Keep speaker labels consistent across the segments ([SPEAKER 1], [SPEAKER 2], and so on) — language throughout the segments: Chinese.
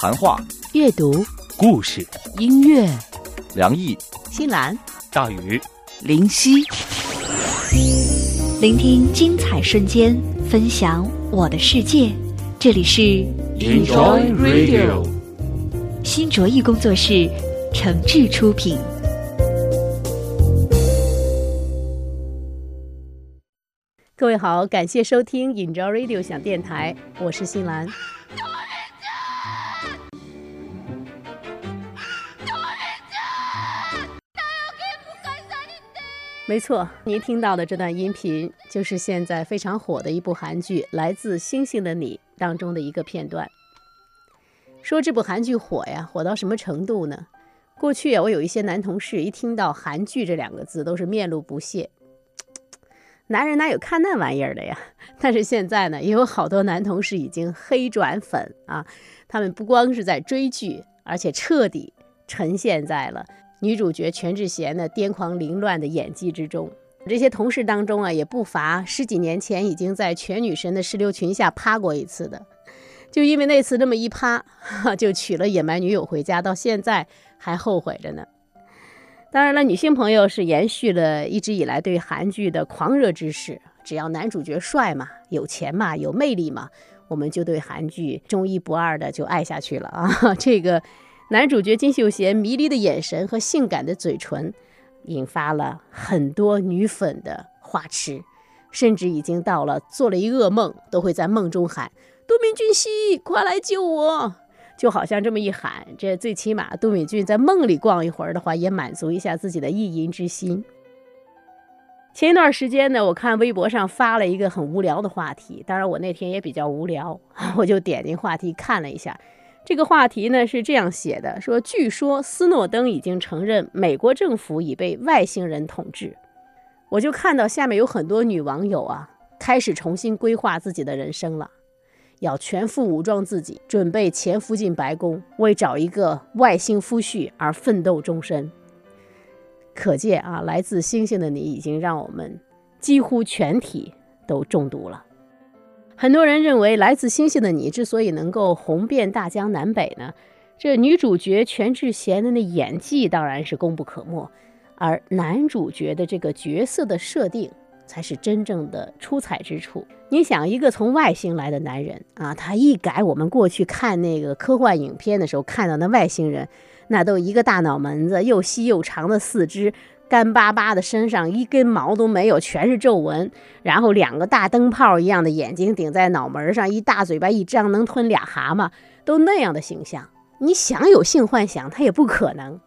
[SPEAKER 1] 谈话、
[SPEAKER 2] 阅读、
[SPEAKER 3] 故事、
[SPEAKER 2] 音乐，
[SPEAKER 1] 梁毅、
[SPEAKER 2] 新兰、
[SPEAKER 3] 大宇、
[SPEAKER 2] 林夕，
[SPEAKER 4] 聆听精彩瞬间，分享我的世界。这里是
[SPEAKER 3] Enjoy Radio
[SPEAKER 4] 新卓艺工作室诚挚出品。
[SPEAKER 2] 各位好，感谢收听 Enjoy Radio 响电台，我是新兰。没错，您听到的这段音频就是现在非常火的一部韩剧《来自星星的你》当中的一个片段。说这部韩剧火呀，火到什么程度呢？过去啊，我有一些男同事一听到韩剧这两个字，都是面露不屑。男人哪有看那玩意儿的呀？但是现在呢，也有好多男同事已经黑转粉啊，他们不光是在追剧，而且彻底沉陷在了。女主角全智贤的癫狂凌乱的演技之中，这些同事当中啊，也不乏十几年前已经在全女神的石榴裙下趴过一次的，就因为那次那么一趴，就娶了野蛮女友回家，到现在还后悔着呢。当然了，女性朋友是延续了一直以来对韩剧的狂热之势，只要男主角帅嘛，有钱嘛，有魅力嘛，我们就对韩剧忠一不二的就爱下去了啊，这个。男主角金秀贤迷离的眼神和性感的嘴唇，引发了很多女粉的花痴，甚至已经到了做了一噩梦都会在梦中喊“都敏俊熙，快来救我”，就好像这么一喊，这最起码都敏俊在梦里逛一会儿的话，也满足一下自己的意淫之心。前一段时间呢，我看微博上发了一个很无聊的话题，当然我那天也比较无聊，我就点进话题看了一下。这个话题呢是这样写的：说，据说斯诺登已经承认美国政府已被外星人统治。我就看到下面有很多女网友啊，开始重新规划自己的人生了，要全副武装自己，准备潜伏进白宫，为找一个外星夫婿而奋斗终身。可见啊，来自星星的你已经让我们几乎全体都中毒了。很多人认为，《来自星星的你》之所以能够红遍大江南北呢，这女主角全智贤的那演技当然是功不可没，而男主角的这个角色的设定才是真正的出彩之处。你想，一个从外星来的男人啊，他一改我们过去看那个科幻影片的时候看到那外星人，那都一个大脑门子，又细又长的四肢。干巴巴的身上一根毛都没有，全是皱纹，然后两个大灯泡一样的眼睛顶在脑门上，一大嘴巴一张能吞俩蛤蟆，都那样的形象，你想有性幻想，他也不可能。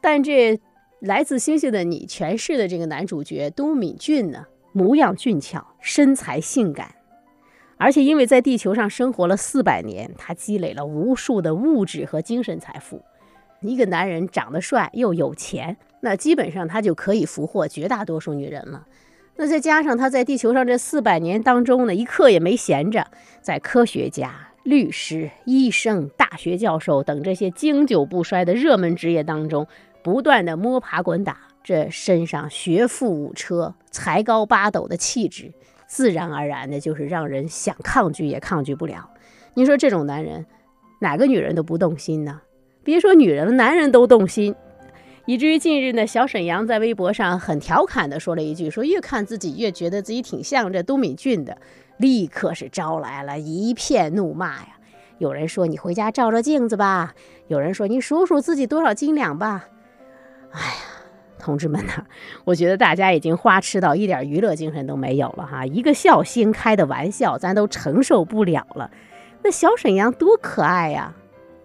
[SPEAKER 2] 但这来自星星的你诠释的这个男主角都敏俊呢，模样俊俏，身材性感，而且因为在地球上生活了四百年，他积累了无数的物质和精神财富。一个男人长得帅又有钱，那基本上他就可以俘获绝大多数女人了。那再加上他在地球上这四百年当中呢，一刻也没闲着，在科学家、律师、医生、大学教授等这些经久不衰的热门职业当中，不断的摸爬滚打，这身上学富五车、才高八斗的气质，自然而然的就是让人想抗拒也抗拒不了。你说这种男人，哪个女人都不动心呢？别说女人了，男人都动心，以至于近日呢，小沈阳在微博上很调侃的说了一句：“说越看自己越觉得自己挺像这都敏俊的。”立刻是招来了一片怒骂呀！有人说：“你回家照照镜子吧。”有人说：“你数数自己多少斤两吧。”哎呀，同志们呐，我觉得大家已经花痴到一点娱乐精神都没有了哈！一个笑星开的玩笑，咱都承受不了了。那小沈阳多可爱呀，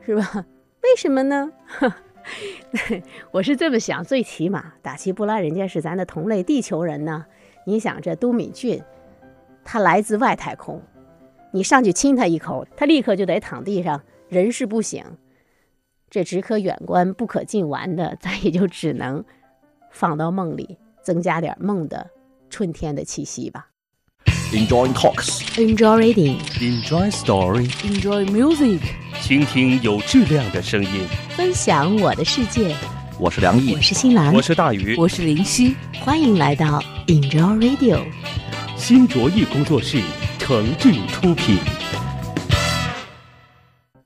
[SPEAKER 2] 是吧？为什么呢？呵 我是这么想，最起码打起不拉人家是咱的同类地球人呢。你想这都敏俊，他来自外太空，你上去亲他一口，他立刻就得躺地上，人事不省。这只可远观不可近玩的，咱也就只能放到梦里，增加点梦的春天的气息吧。
[SPEAKER 1] Enjoy talks,
[SPEAKER 4] Enjoy reading,
[SPEAKER 3] Enjoy story,
[SPEAKER 2] Enjoy music，
[SPEAKER 3] 倾听有质量的声音。
[SPEAKER 4] 分享我的世界。
[SPEAKER 1] 我是梁毅
[SPEAKER 4] 我，是新兰，
[SPEAKER 3] 我是大宇，
[SPEAKER 2] 我是林夕。
[SPEAKER 4] 欢迎来到 Enjoy Radio。
[SPEAKER 3] 新卓艺工作室诚挚出品。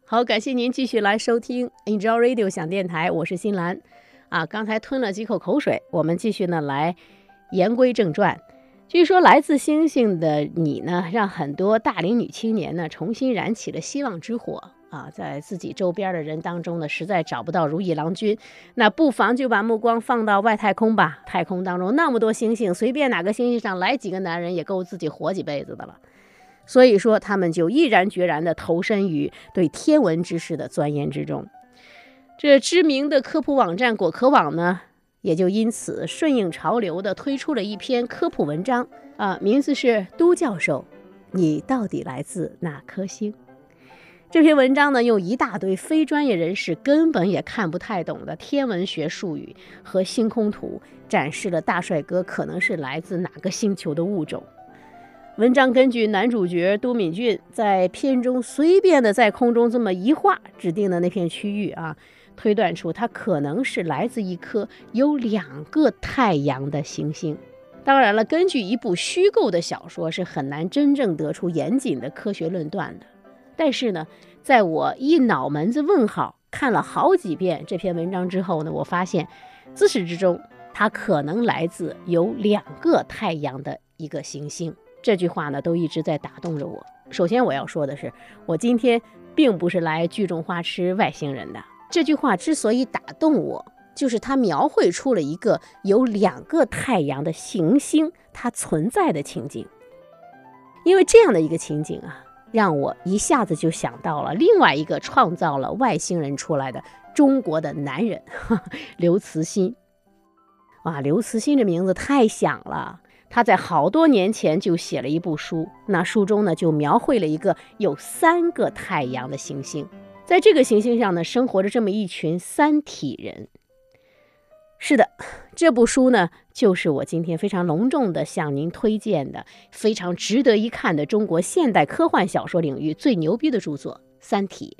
[SPEAKER 2] 好，感谢您继续来收听 Enjoy Radio 响电台，我是新兰。啊，刚才吞了几口口水，我们继续呢来言归正传。据说来自星星的你呢，让很多大龄女青年呢重新燃起了希望之火啊！在自己周边的人当中呢，实在找不到如意郎君，那不妨就把目光放到外太空吧。太空当中那么多星星，随便哪个星星上来几个男人，也够自己活几辈子的了。所以说，他们就毅然决然地投身于对天文知识的钻研之中。这知名的科普网站果壳网呢？也就因此顺应潮流的推出了一篇科普文章啊，名字是《都教授，你到底来自哪颗星》。这篇文章呢，用一大堆非专业人士根本也看不太懂的天文学术语和星空图，展示了大帅哥可能是来自哪个星球的物种。文章根据男主角都敏俊在片中随便的在空中这么一画指定的那片区域啊。推断出它可能是来自一颗有两个太阳的行星。当然了，根据一部虚构的小说是很难真正得出严谨的科学论断的。但是呢，在我一脑门子问号看了好几遍这篇文章之后呢，我发现自始至终它可能来自有两个太阳的一个行星。这句话呢，都一直在打动着我。首先我要说的是，我今天并不是来聚众花痴外星人的。这句话之所以打动我，就是它描绘出了一个有两个太阳的行星它存在的情景。因为这样的一个情景啊，让我一下子就想到了另外一个创造了外星人出来的中国的男人—— 刘慈欣。哇，刘慈欣这名字太响了！他在好多年前就写了一部书，那书中呢就描绘了一个有三个太阳的行星。在这个行星上呢，生活着这么一群三体人。是的，这部书呢，就是我今天非常隆重的向您推荐的，非常值得一看的中国现代科幻小说领域最牛逼的著作《三体》。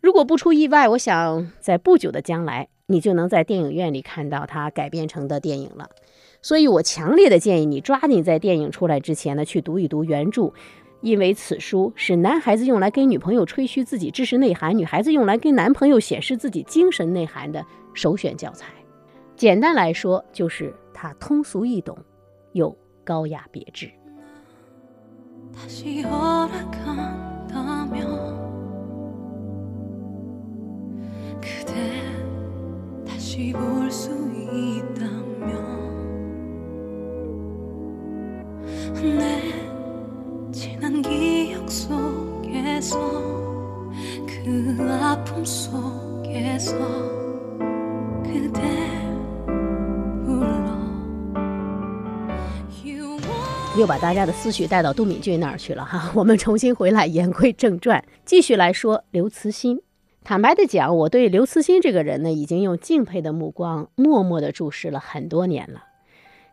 [SPEAKER 2] 如果不出意外，我想在不久的将来，你就能在电影院里看到它改编成的电影了。所以我强烈的建议你，抓紧在电影出来之前呢，去读一读原著。因为此书是男孩子用来给女朋友吹嘘自己知识内涵，女孩子用来跟男朋友显示自己精神内涵的首选教材。简单来说，就是它通俗易懂，又高雅别致。又把大家的思绪带到都敏俊那儿去了哈。我们重新回来，言归正传，继续来说刘慈欣。坦白的讲，我对刘慈欣这个人呢，已经用敬佩的目光默默的注视了很多年了。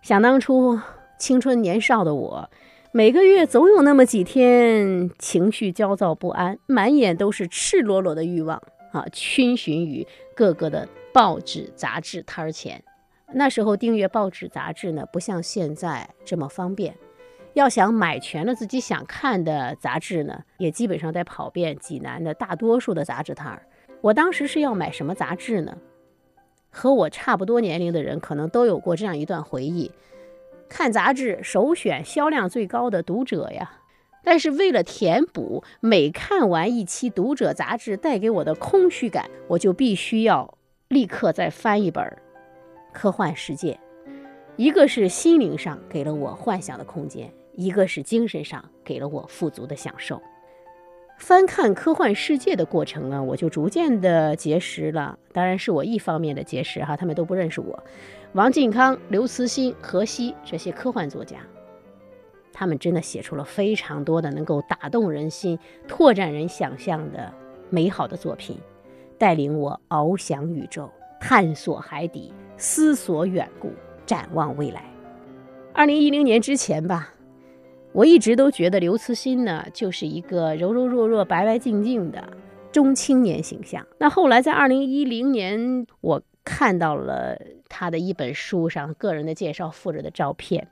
[SPEAKER 2] 想当初青春年少的我。每个月总有那么几天，情绪焦躁不安，满眼都是赤裸裸的欲望啊，逡巡于各个的报纸杂志摊儿前。那时候订阅报纸杂志呢，不像现在这么方便，要想买全了自己想看的杂志呢，也基本上得跑遍济南的大多数的杂志摊儿。我当时是要买什么杂志呢？和我差不多年龄的人可能都有过这样一段回忆。看杂志首选销量最高的《读者》呀，但是为了填补每看完一期《读者》杂志带给我的空虚感，我就必须要立刻再翻一本《科幻世界》。一个是心灵上给了我幻想的空间，一个是精神上给了我富足的享受。翻看《科幻世界》的过程呢，我就逐渐的结识了，当然是我一方面的结识哈，他们都不认识我。王靖康、刘慈欣、何西这些科幻作家，他们真的写出了非常多的能够打动人心、拓展人想象的美好的作品，带领我翱翔宇宙、探索海底、思索远古、展望未来。二零一零年之前吧，我一直都觉得刘慈欣呢就是一个柔柔弱弱、白白净净的中青年形象。那后来在二零一零年，我。看到了他的一本书上个人的介绍附着的照片，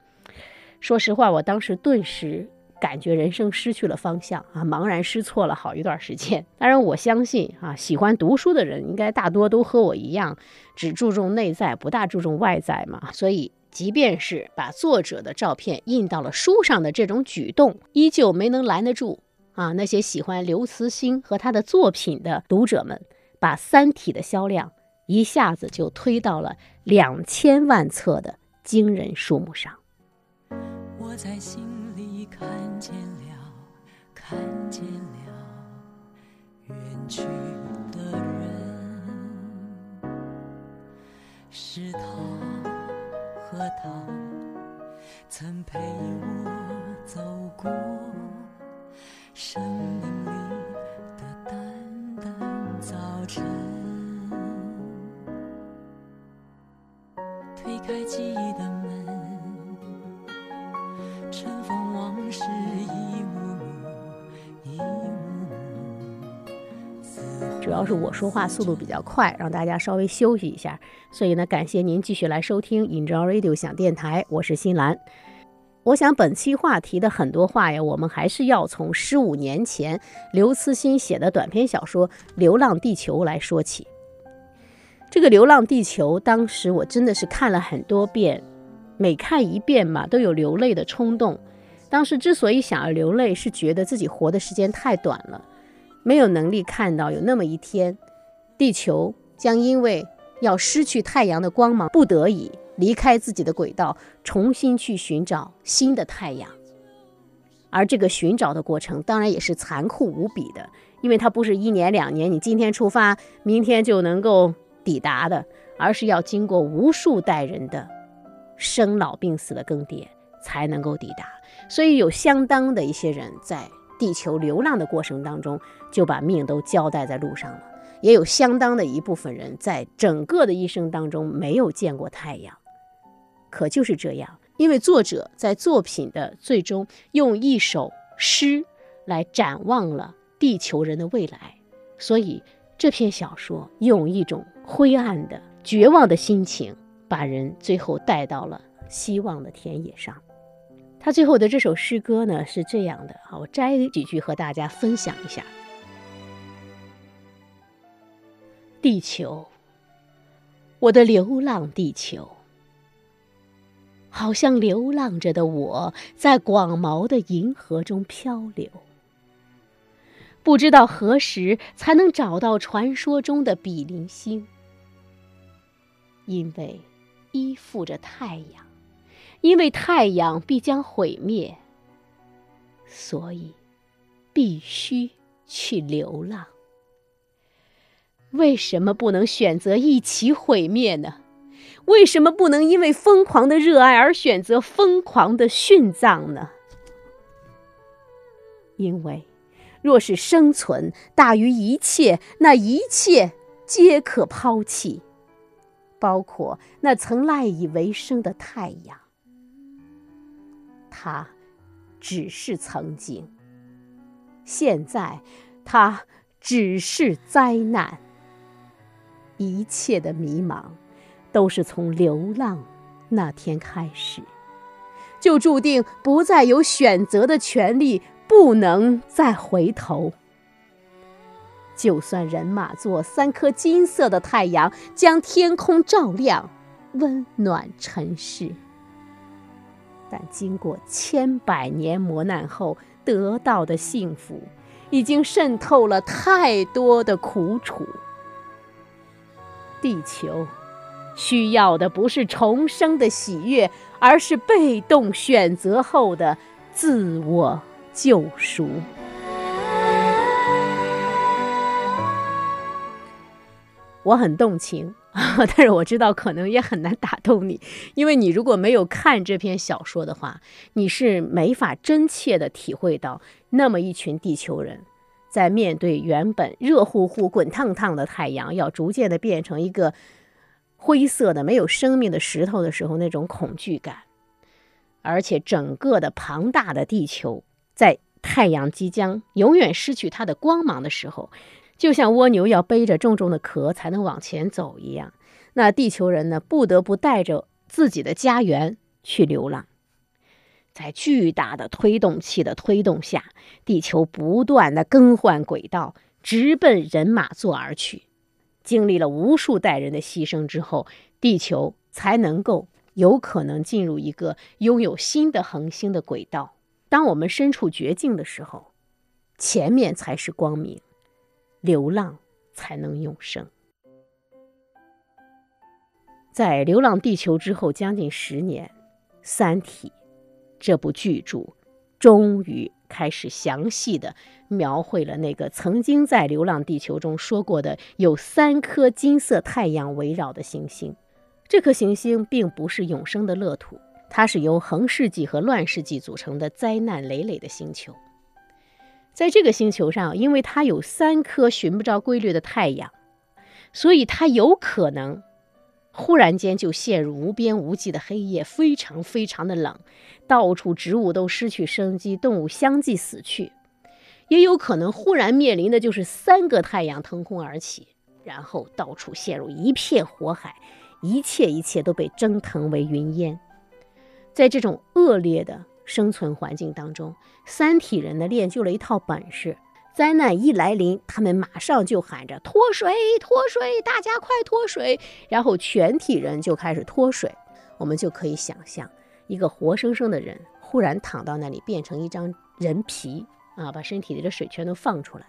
[SPEAKER 2] 说实话，我当时顿时感觉人生失去了方向啊，茫然失措了好一段时间。当然，我相信啊，喜欢读书的人应该大多都和我一样，只注重内在，不大注重外在嘛。所以，即便是把作者的照片印到了书上的这种举动，依旧没能拦得住啊那些喜欢刘慈欣和他的作品的读者们，把《三体》的销量一下子就推到了两千万册的惊人数目上。
[SPEAKER 5] 我在心里看见了，看见了远去的人，是他和她曾陪我走过生命里的淡淡早晨，开记忆的门。尘封往事一幕幕，一幕。
[SPEAKER 2] 主要是我说话速度比较快，让大家稍微休息一下。所以呢，感谢您继续来收听 Enjoy Radio 想电台，我是新兰。我想本期话题的很多话呀，我们还是要从十五年前刘慈欣写的短篇小说《流浪地球》来说起。这个《流浪地球》，当时我真的是看了很多遍，每看一遍嘛，都有流泪的冲动。当时之所以想要流泪，是觉得自己活的时间太短了，没有能力看到有那么一天，地球将因为要失去太阳的光芒，不得已离开自己的轨道，重新去寻找新的太阳。而这个寻找的过程，当然也是残酷无比的，因为它不是一年两年，你今天出发，明天就能够抵达的，而是要经过无数代人的生老病死的更迭，才能够抵达。所以有相当的一些人在地球流浪的过程当中，就把命都交代在路上了。也有相当的一部分人在整个的一生当中没有见过太阳。可就是这样，因为作者在作品的最终用一首诗来展望了地球人的未来，所以这篇小说用一种灰暗的、绝望的心情，把人最后带到了希望的田野上。他最后的这首诗歌呢是这样的啊，我摘几句和大家分享一下。地球，我的流浪地球，好像流浪着的我在广袤的银河中漂流，不知道何时才能找到传说中的比邻星，因为依附着太阳。因为太阳必将毁灭，所以必须去流浪。为什么不能选择一起毁灭呢？为什么不能因为疯狂的热爱而选择疯狂的殉葬呢？因为，若是生存大于一切，那一切皆可抛弃，包括那曾赖以为生的太阳。它只是曾经，现在它只是灾难。一切的迷茫，都是从流浪那天开始，就注定不再有选择的权利，不能再回头。就算人马座三颗金色的太阳将天空照亮，温暖尘世。但经过千百年磨难后得到的幸福，已经渗透了太多的苦楚。地球需要的不是重生的喜悦，而是被动选择后的自我救赎。我很动情。但是我知道可能也很难打动你，因为你如果没有看这篇小说的话，你是没法真切的体会到那么一群地球人，在面对原本热乎乎、滚烫烫的太阳，要逐渐的变成一个灰色的、没有生命的石头的时候，那种恐惧感。而且整个的庞大的地球，在太阳即将永远失去它的光芒的时候。就像蜗牛要背着重重的壳才能往前走一样，那地球人呢，不得不带着自己的家园去流浪。在巨大的推动器的推动下，地球不断的更换轨道，直奔人马座而去。经历了无数代人的牺牲之后，地球才能够有可能进入一个拥有新的恒星的轨道。当我们身处绝境的时候，前面才是光明，流浪才能永生。在《流浪地球》之后将近十年，《三体》这部巨著终于开始详细的描绘了那个曾经在《流浪地球》中说过的有三颗金色太阳围绕的行星。这颗行星并不是永生的乐土，它是由恒世纪和乱世纪组成的灾难累累的星球。在这个星球上，因为它有三颗寻不着规律的太阳，所以它有可能。忽然间就陷入无边无际的黑夜，非常非常的冷，到处植物都失去生机，动物相继死去，也有可能忽然面临的就是三个太阳腾空而起，然后到处陷入一片火海，一切一切都被蒸腾为云烟。在这种恶劣的生存环境当中，三体人呢练就了一套本事。灾难一来临，他们马上就喊着脱水，脱水，大家快脱水！然后全体人就开始脱水。我们就可以想象，一个活生生的人忽然躺到那里，变成一张人皮啊，把身体里的水全都放出来。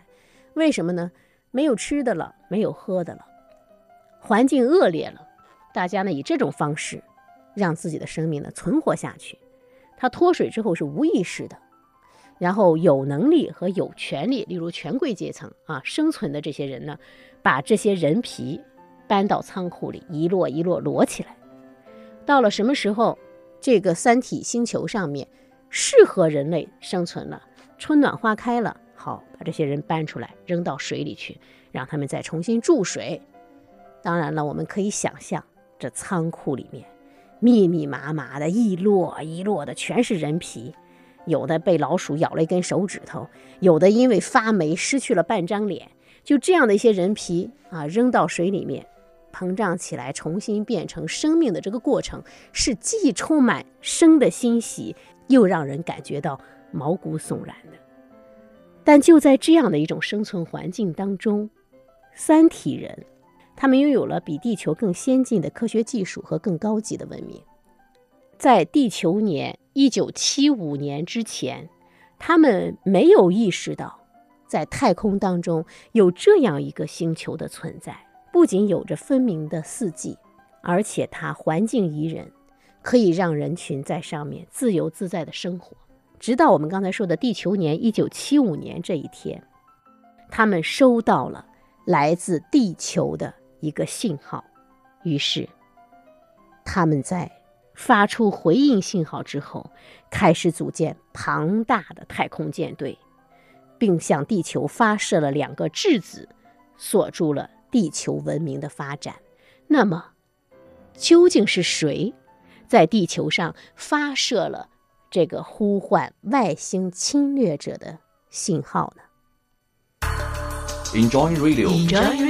[SPEAKER 2] 为什么呢？没有吃的了，没有喝的了，环境恶劣了。大家呢以这种方式让自己的生命呢存活下去。他脱水之后是无意识的。然后有能力和有权利，例如权贵阶层啊，生存的这些人呢，把这些人皮搬到仓库里，一摞一摞摞起来。到了什么时候，这个三体星球上面适合人类生存了，春暖花开了，好，把这些人搬出来，扔到水里去，让他们再重新注水。当然了，我们可以想象，这仓库里面密密麻麻的一摞一摞的，全是人皮。有的被老鼠咬了一根手指头，有的因为发霉失去了半张脸，就这样的一些人皮啊，扔到水里面，膨胀起来，重新变成生命的这个过程，是既充满生的欣喜，又让人感觉到毛骨悚然的。但就在这样的一种生存环境当中，三体人，他们拥有了比地球更先进的科学技术和更高级的文明。在地球年一九七五年之前，他们没有意识到，在太空当中有这样一个星球的存在。不仅有着分明的四季，而且它环境宜人，可以让人群在上面自由自在的生活。直到我们刚才说的地球年一九七五年这一天，他们收到了来自地球的一个信号，于是他们在。发出回应信号之后，开始组建庞大的太空舰队，并向地球发射了两个质子，锁住了地球文明的发展。那么，究竟是谁在地球上发射了这个呼唤外星侵略者的信号呢
[SPEAKER 1] ？Enjoy radio.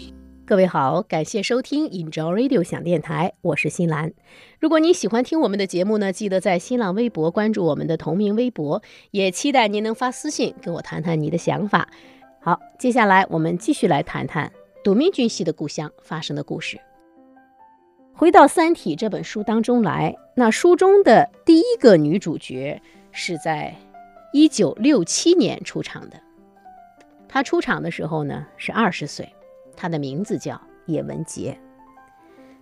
[SPEAKER 2] 各位好，感谢收听 Enjoy Radio 响电台，我是新兰。如果你喜欢听我们的节目呢，记得在新浪微博关注我们的同名微博，也期待您能发私信跟我谈谈你的想法。好，接下来我们继续来谈谈杜明俊系的故乡发生的故事。回到《三体》这本书当中来，那书中的第一个女主角是在一九六七年出场的，她出场的时候呢是二十岁。她的名字叫叶文洁，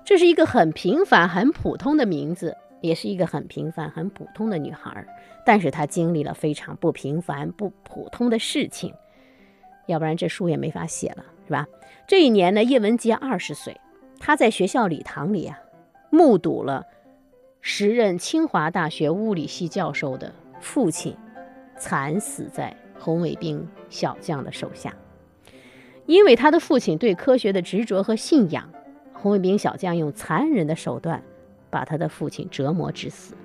[SPEAKER 2] 这是一个很平凡、很普通的名字，也是一个很平凡、很普通的女孩。但是她经历了非常不平凡、不普通的事情，要不然这书也没法写了，是吧？这一年呢，叶文洁二十岁，她在学校礼堂里啊，目睹了时任清华大学物理系教授的父亲惨死在红卫兵小将的手下。因为他的父亲对科学的执着和信仰，红卫兵小将用残忍的手段把他的父亲折磨致死。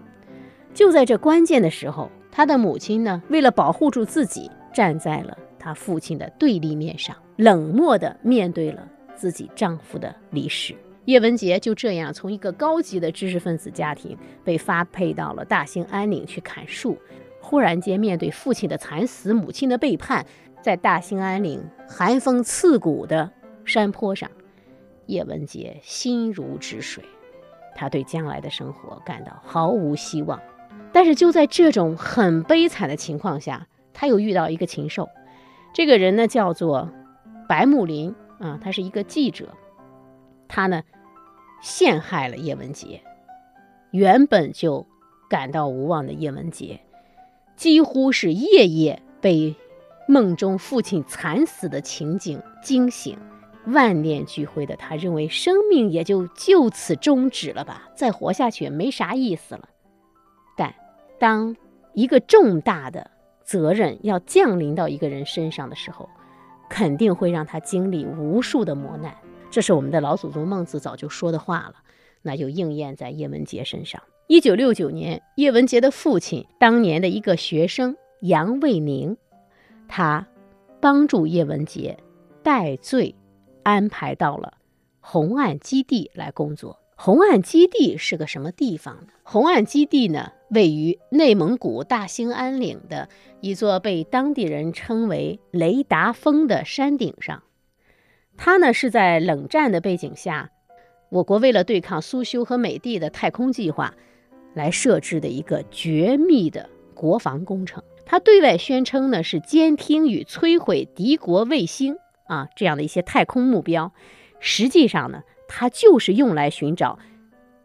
[SPEAKER 2] 就在这关键的时候，他的母亲呢，为了保护住自己，站在了他父亲的对立面上，冷漠地面对了自己丈夫的离世。叶文洁就这样从一个高级的知识分子家庭被发配到了大兴安岭去砍树。忽然间，面对父亲的惨死、母亲的背叛，在大兴安岭寒风刺骨的山坡上，叶文洁心如止水。他对将来的生活感到毫无希望。但是就在这种很悲惨的情况下，他又遇到一个禽兽。这个人呢叫做白木林啊，他是一个记者。他呢陷害了叶文洁。原本就感到无望的叶文洁，几乎是夜夜被梦中父亲惨死的情景惊醒，万念俱灰的他认为生命也就就此终止了吧，再活下去也没啥意思了。但当一个重大的责任要降临到一个人身上的时候，肯定会让他经历无数的磨难。这是我们的老祖宗孟子早就说的话了，那就应验在叶文洁身上。一九六九年，叶文洁的父亲当年的一个学生杨卫宁，他帮助叶文洁戴罪，安排到了红岸基地来工作。红岸基地是个什么地方呢？红岸基地呢，位于内蒙古大兴安岭的一座被当地人称为“雷达峰”的山顶上。它呢是在冷战的背景下，我国为了对抗苏修和美帝的太空计划，来设置的一个绝密的国防工程。它对外宣称呢是监听与摧毁敌国卫星啊这样的一些太空目标，实际上呢。它就是用来寻找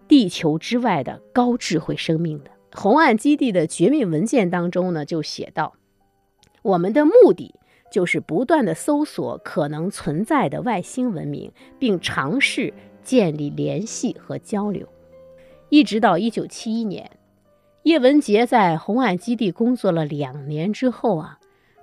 [SPEAKER 2] 地球之外的高智慧生命的。红岸基地的绝密文件当中呢，就写到，我们的目的就是不断的搜索可能存在的外星文明，并尝试建立联系和交流。一直到一九七一年，叶文洁在红岸基地工作了两年之后啊，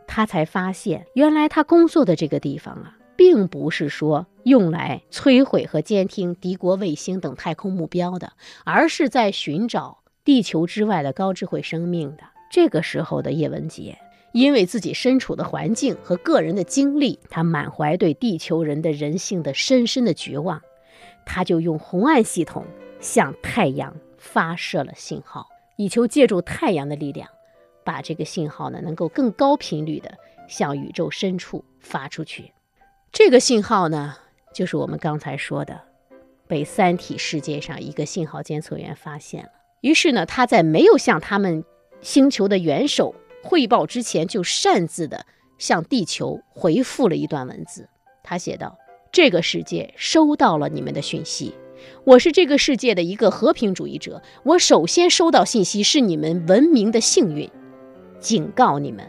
[SPEAKER 2] 他才发现，原来他工作的这个地方啊。并不是说用来摧毁和监听敌国卫星等太空目标的，而是在寻找地球之外的高智慧生命的。这个时候的叶文洁，因为自己身处的环境和个人的经历，他满怀对地球人的人性的深深的绝望，他就用红岸系统向太阳发射了信号，以求借助太阳的力量，把这个信号呢能够更高频率的向宇宙深处发出去。这个信号呢，就是我们刚才说的，被三体世界上一个信号监测员发现了。于是呢，他在没有向他们星球的元首汇报之前，就擅自的向地球回复了一段文字。他写道：“这个世界收到了你们的讯息，我是这个世界的一个和平主义者。我首先收到信息是你们文明的幸运，警告你们，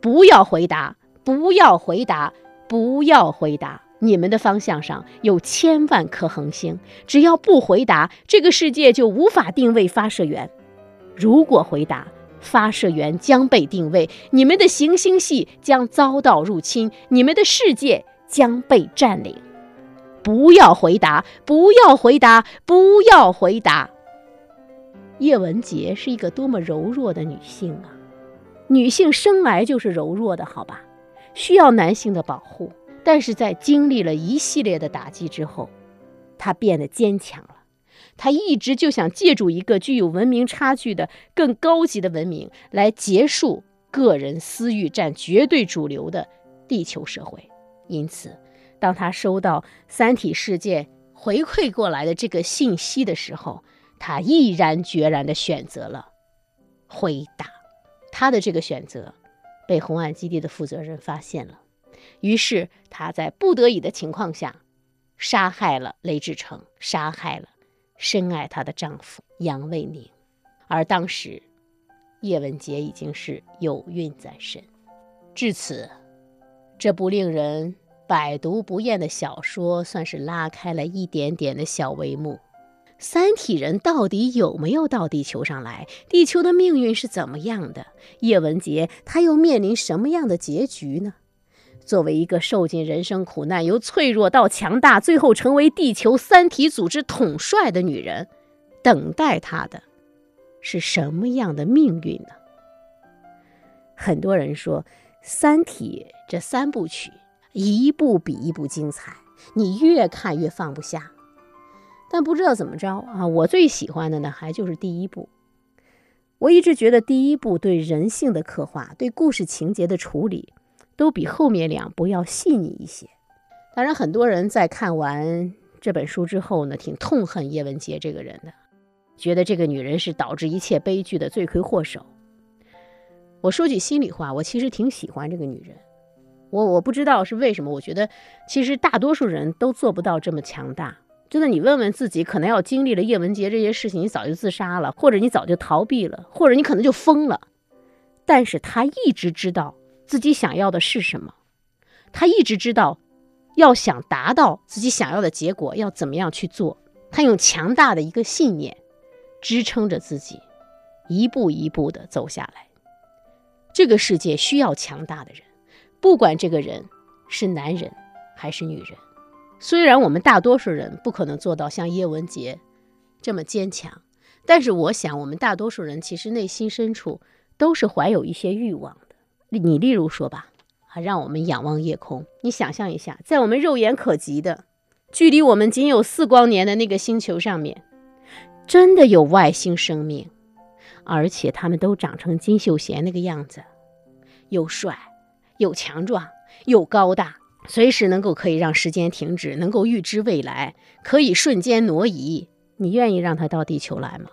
[SPEAKER 2] 不要回答，不要回答。”不要回答，你们的方向上有千万颗恒星。只要不回答，这个世界就无法定位发射源；如果回答，发射源将被定位，你们的行星系将遭到入侵，你们的世界将被占领。不要回答，不要回答，不要回答。叶文洁是一个多么柔弱的女性啊！女性生来就是柔弱的，好吧？需要男性的保护，但是在经历了一系列的打击之后，她变得坚强了。她一直就想借助一个具有文明差距的更高级的文明，来结束个人私欲占绝对主流的地球社会。因此，当他收到三体世界回馈过来的这个信息的时候，他毅然决然地选择了回答。他的这个选择。被红岸基地的负责人发现了，于是他在不得已的情况下，杀害了雷志成，杀害了深爱她的丈夫杨卫宁。而当时，叶文洁已经是有孕在身。至此，这部令人百读不厌的小说算是拉开了一点点的小帷幕。三体人到底有没有到地球上来？地球的命运是怎么样的？叶文洁他又面临什么样的结局呢？作为一个受尽人生苦难，由脆弱到强大，最后成为地球三体组织统帅的女人，等待她的是什么样的命运呢？很多人说，《三体》这三部曲一部比一部精彩，你越看越放不下。但不知道怎么着啊，我最喜欢的呢，还就是第一部。我一直觉得第一部对人性的刻画、对故事情节的处理，都比后面两部要细腻一些。当然，很多人在看完这本书之后呢，挺痛恨叶文洁这个人的，觉得这个女人是导致一切悲剧的罪魁祸首。我说句心里话，我其实挺喜欢这个女人。我我不知道是为什么，我觉得其实大多数人都做不到这么强大。真的，你问问自己，可能要经历了叶文洁这些事情，你早就自杀了，或者你早就逃避了，或者你可能就疯了。但是他一直知道自己想要的是什么，他一直知道要想达到自己想要的结果要怎么样去做。他用强大的一个信念支撑着自己，一步一步的走下来。这个世界需要强大的人，不管这个人是男人还是女人。虽然我们大多数人不可能做到像叶文洁这么坚强，但是我想，我们大多数人其实内心深处都是怀有一些欲望的。你例如说吧，啊，让我们仰望夜空，你想象一下，在我们肉眼可及的、距离我们仅有四光年的那个星球上面，真的有外星生命，而且他们都长成金秀贤那个样子，又帅又强壮又高大。随时能够可以让时间停止，能够预知未来，可以瞬间挪移。你愿意让他到地球来吗？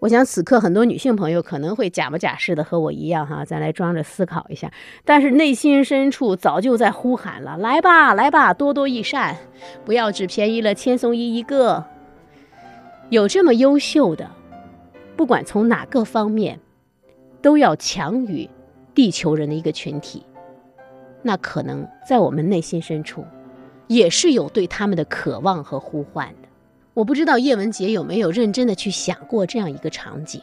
[SPEAKER 2] 我想此刻很多女性朋友可能会假模假式的和我一样哈，再来装着思考一下。但是内心深处早就在呼喊了：来吧，来吧，多多益善，不要只便宜了千颂伊一个。有这么优秀的，不管从哪个方面，都要强于地球人的一个群体。那可能在我们内心深处，也是有对他们的渴望和呼唤的。我不知道叶文洁有没有认真的去想过这样一个场景。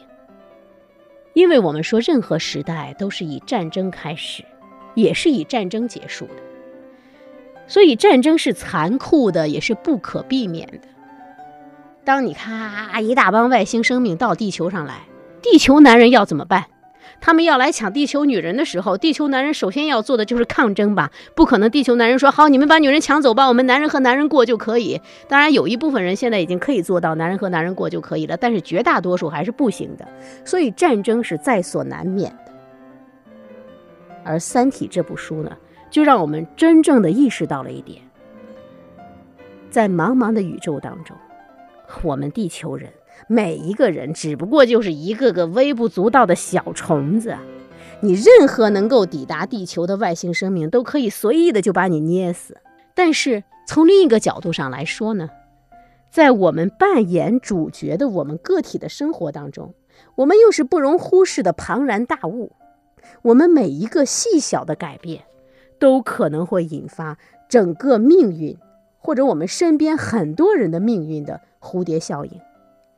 [SPEAKER 2] 因为我们说，任何时代都是以战争开始，也是以战争结束的。所以战争是残酷的，也是不可避免的。当你看一大帮外星生命到地球上来，地球男人要怎么办？他们要来抢地球女人的时候，地球男人首先要做的就是抗争吧？不可能，地球男人说好，你们把女人抢走吧，我们男人和男人过就可以。当然，有一部分人现在已经可以做到男人和男人过就可以了，但是绝大多数还是不行的。所以战争是在所难免的。而《三体》这部书呢，就让我们真正的意识到了一点：在茫茫的宇宙当中，我们地球人。每一个人只不过就是一个个微不足道的小虫子，你任何能够抵达地球的外星生命都可以随意的就把你捏死。但是从另一个角度上来说呢，在我们扮演主角的我们个体的生活当中，我们又是不容忽视的庞然大物。我们每一个细小的改变，都可能会引发整个命运，或者我们身边很多人的命运的蝴蝶效应。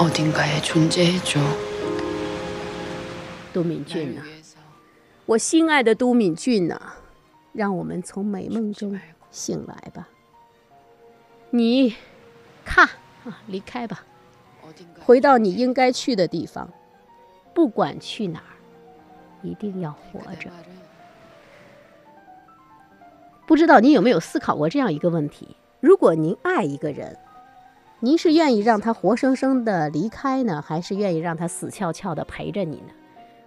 [SPEAKER 5] 어딘가에 존재해줘.
[SPEAKER 2] 都敏俊呐，我心爱的都敏俊呐，让我们从美梦中醒来吧。你，看啊，离开吧，回到你应该去的地方。不管去哪儿，一定要活着。不知道您有没有思考过这样一个问题：如果您爱一个人， 您是愿意让他活生生的离开呢，还是愿意让他死翘翘的陪着你呢？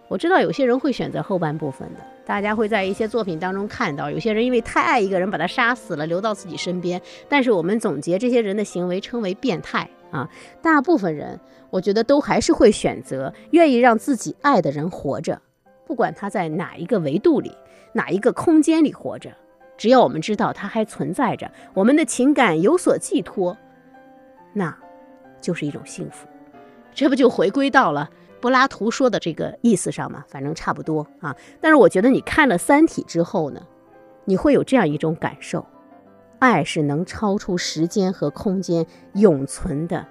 [SPEAKER 2] 我知道有些人会选择后半部分的，大家会在一些作品当中看到，有些人因为太爱一个人，把他杀死了，留到自己身边。但是我们总结这些人的行为称为变态啊。大部分人，我觉得都还是会选择愿意让自己爱的人活着，不管他在哪一个维度里、哪一个空间里活着，只要我们知道他还存在着，我们的情感有所寄托，那就是一种幸福。这不就回归到了柏拉图说的这个意思上吗？反正差不多啊。但是我觉得你看了《三体》之后呢，你会有这样一种感受：爱是能超出时间和空间永存的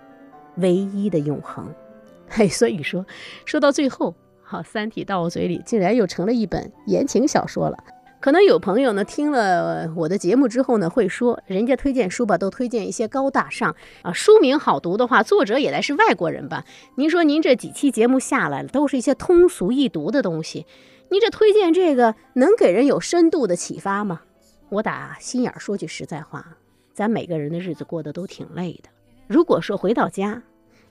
[SPEAKER 2] 唯一的永恒。嘿，所以说，说到最后，好，《三体》到我嘴里竟然又成了一本言情小说了。可能有朋友呢听了我的节目之后呢，会说人家推荐书吧，都推荐一些高大上啊，书名好读的话，作者也得是外国人吧？您说您这几期节目下来了，都是一些通俗易读的东西，您这推荐这个能给人有深度的启发吗？我打心眼儿说句实在话，咱每个人的日子过得都挺累的。如果说回到家，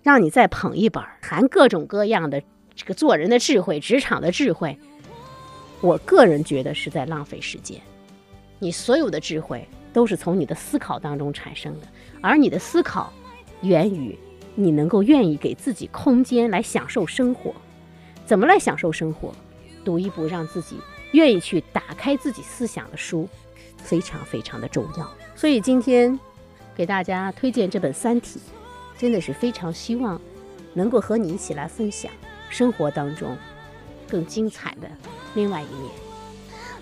[SPEAKER 2] 让你再捧一本含各种各样的这个做人的智慧、职场的智慧。我个人觉得是在浪费时间。你所有的智慧都是从你的思考当中产生的，而你的思考源于你能够愿意给自己空间来享受生活。怎么来享受生活？读一部让自己愿意去打开自己思想的书，非常非常的重要。所以今天给大家推荐这本《三体》，真的是非常希望能够和你一起来分享生活当中更精彩的。另外一面，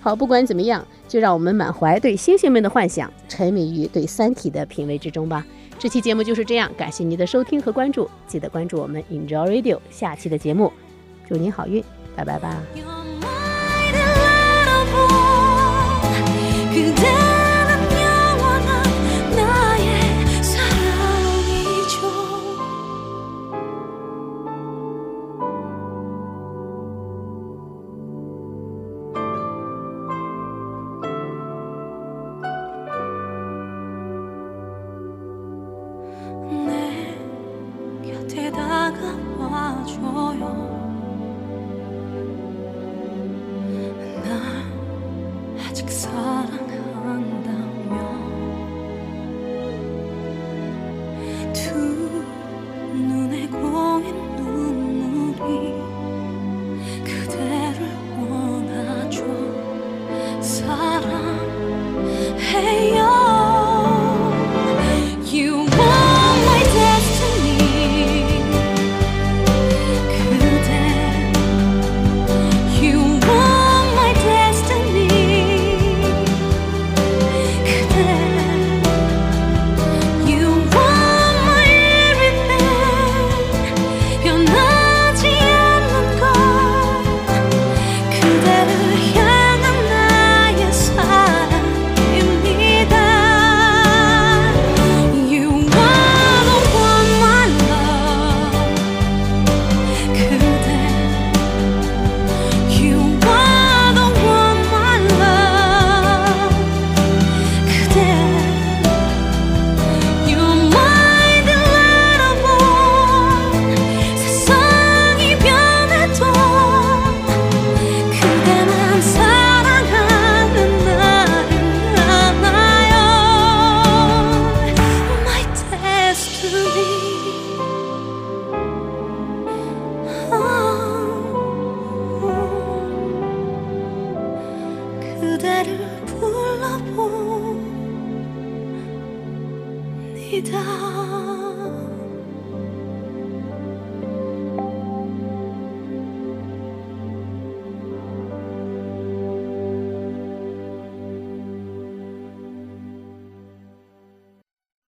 [SPEAKER 2] 好，不管怎么样，就让我们满怀对星星们的幻想，沉迷于对《三体》的品味之中吧。这期节目就是这样，感谢您的收听和关注，记得关注我们 Enjoy Radio 下期的节目，祝您好运，拜拜吧。